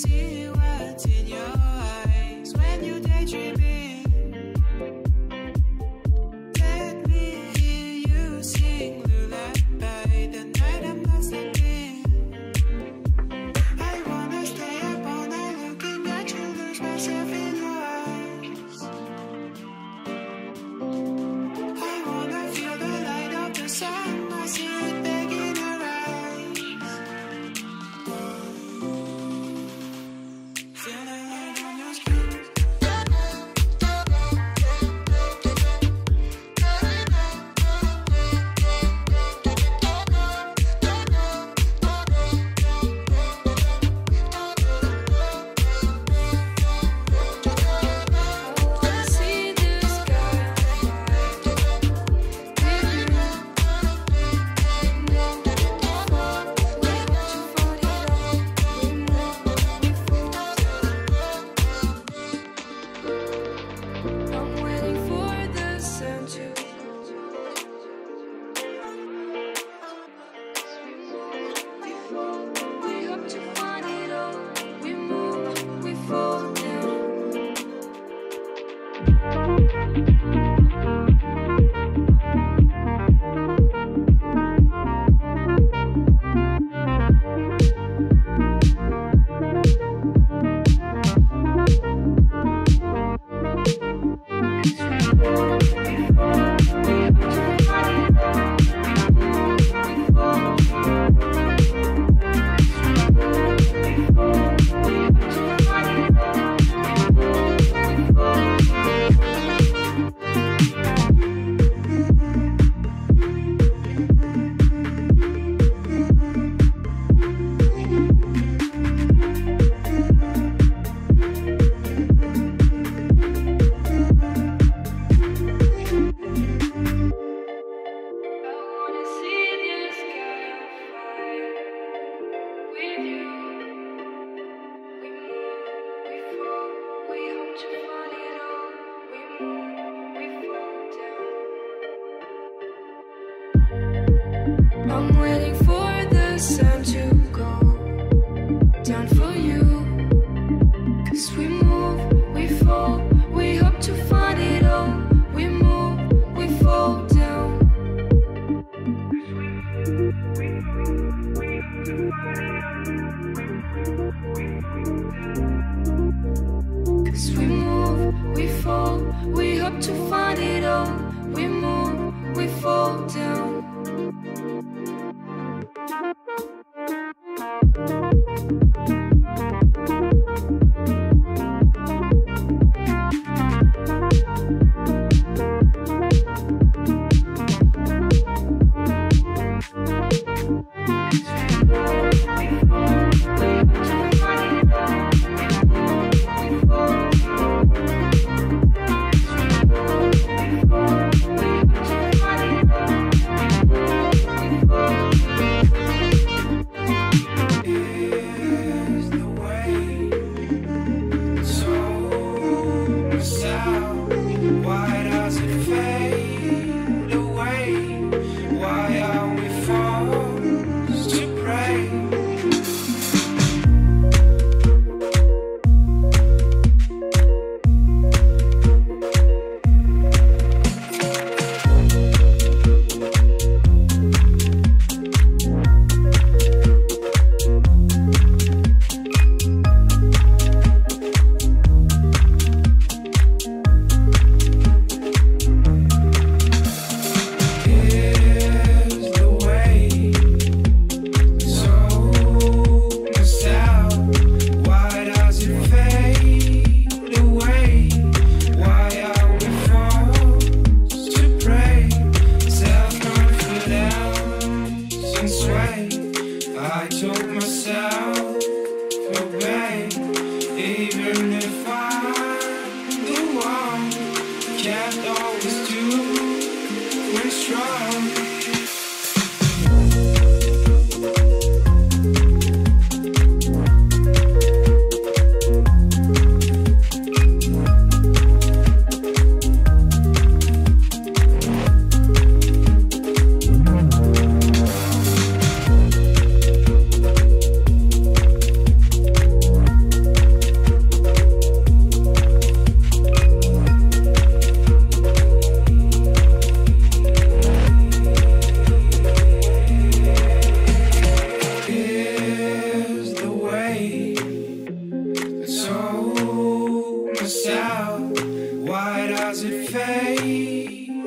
see Cause we move, we fall, we hope to find it all. We move, we fall down. now. myself.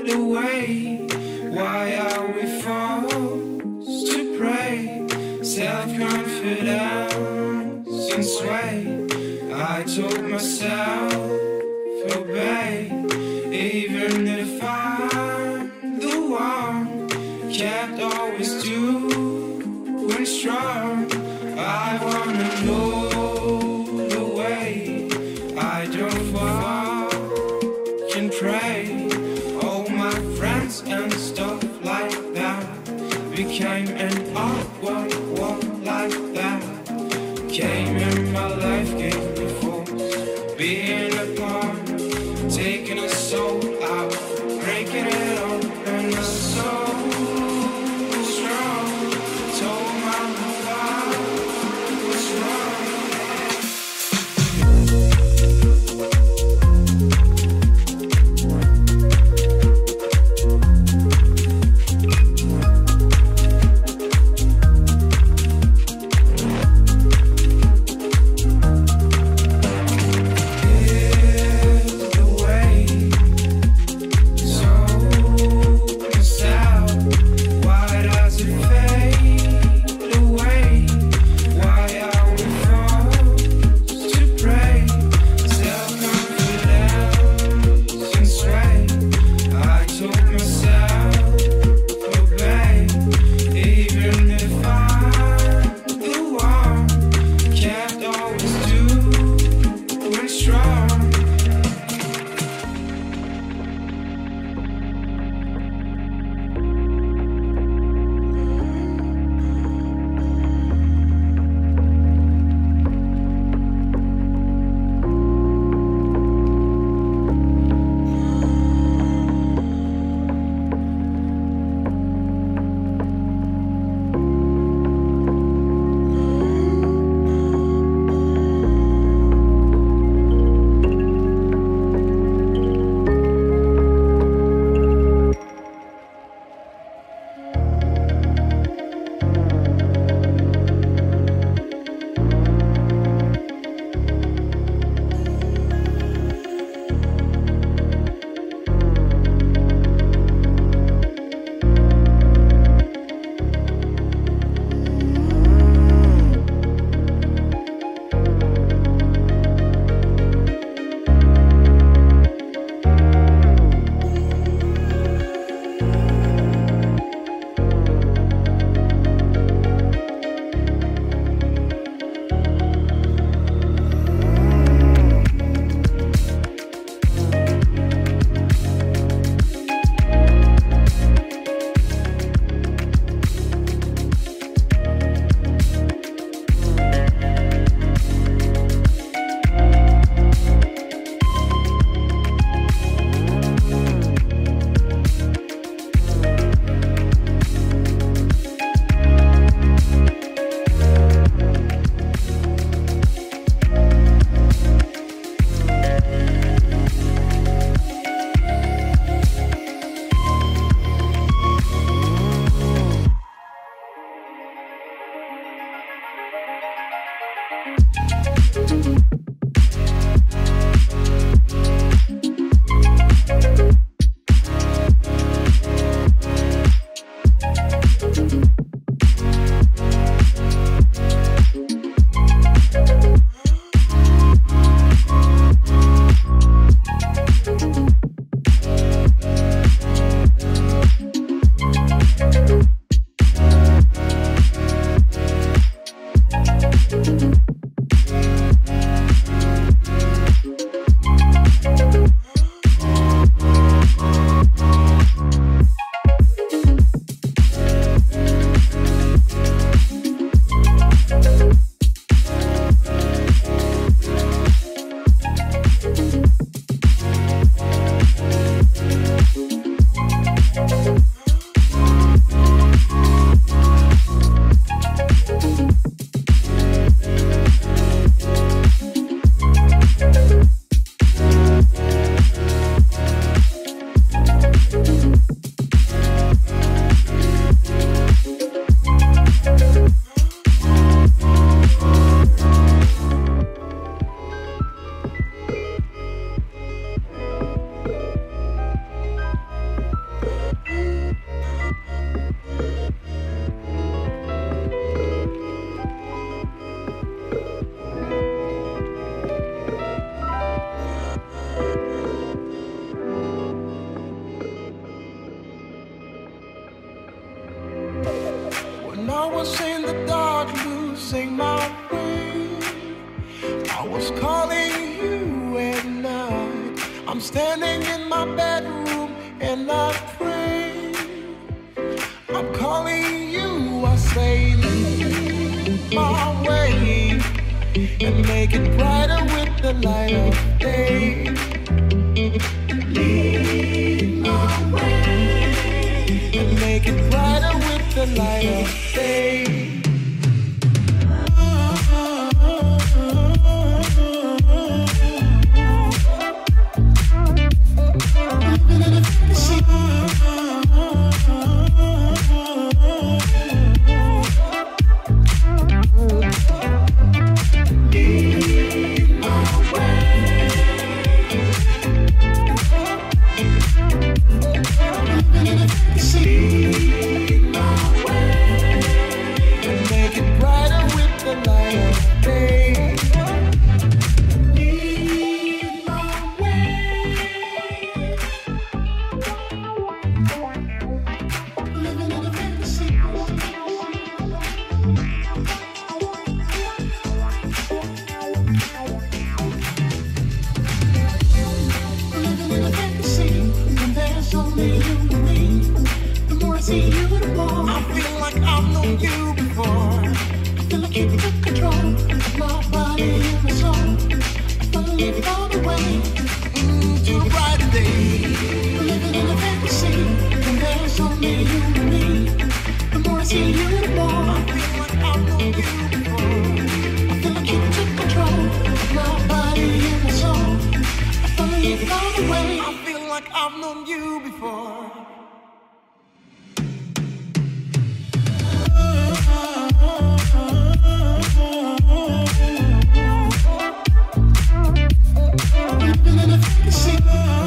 The way? Why are we forced to pray? Self confidence and sway. I told myself. losing my way. I was calling you at night. I'm standing in my bedroom and I pray. I'm calling you, I say, lead my way and make it brighter with the light of day. Lead my way and make it brighter with the light of day. like I've known you before. A.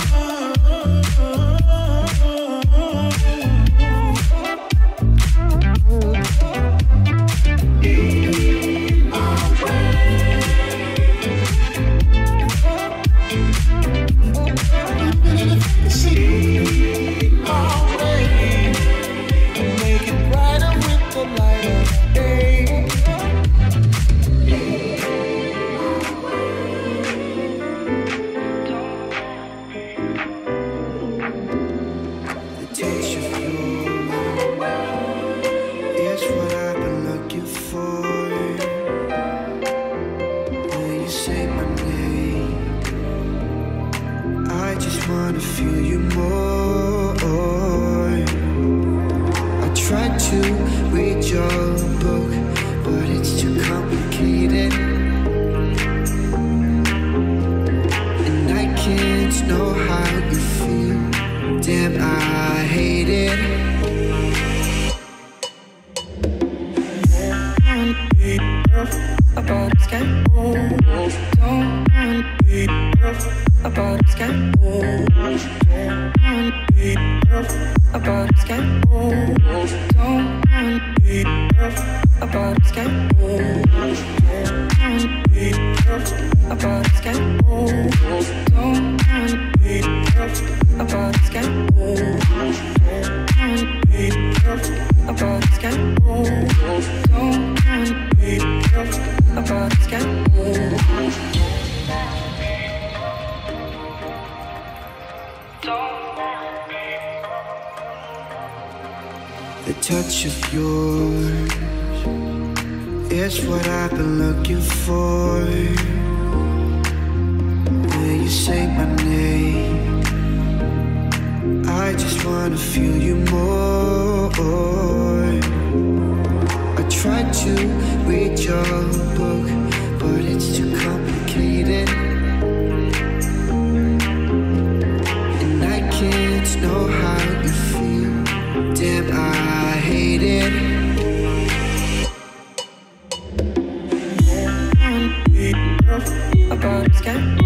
okay. Yeah.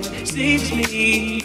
deceives me.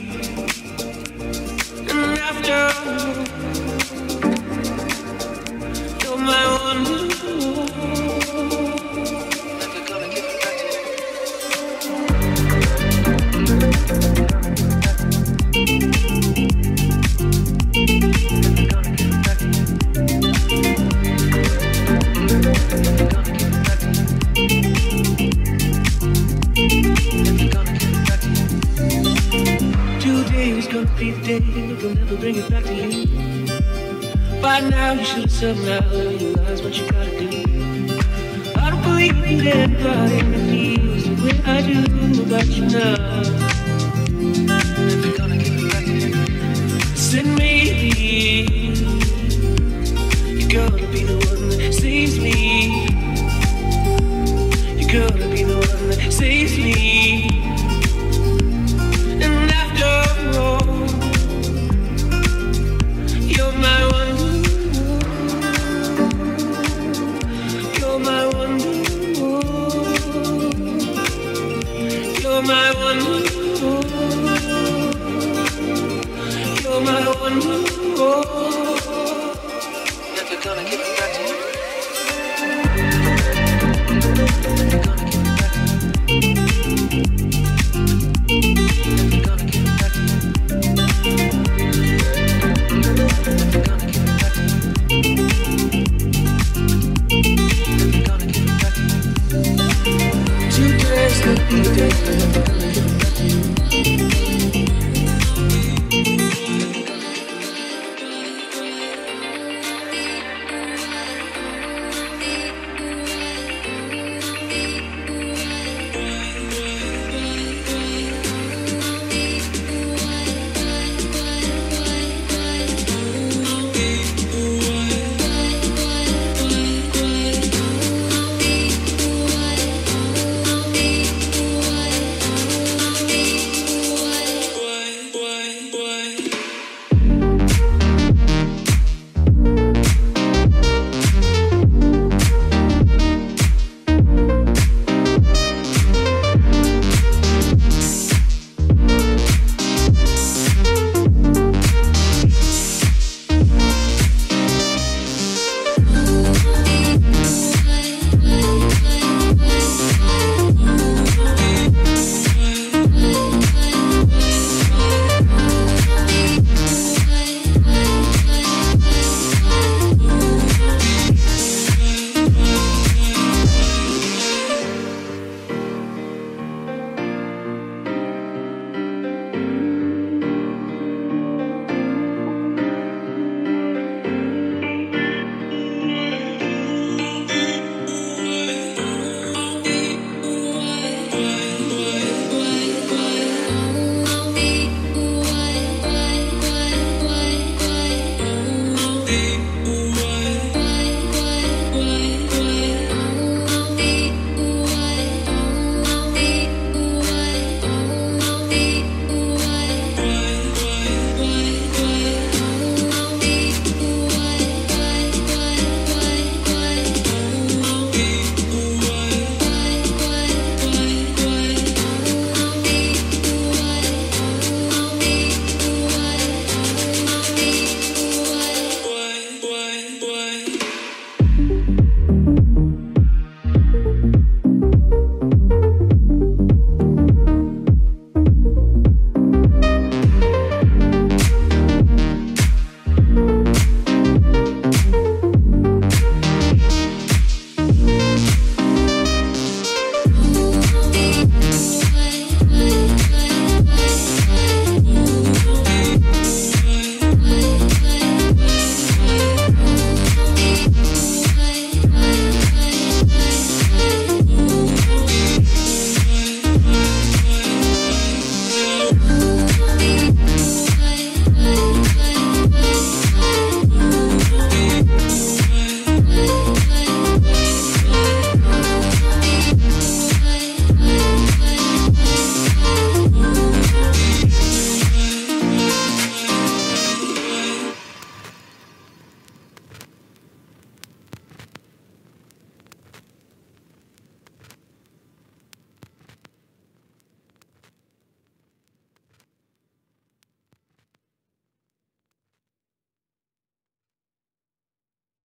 yourself now, realize what you gotta do. I don't believe in everybody feels the way I do about you now. If you're gonna give it back, send me. You're gonna be the one that saves me. You're gonna be the one that saves me.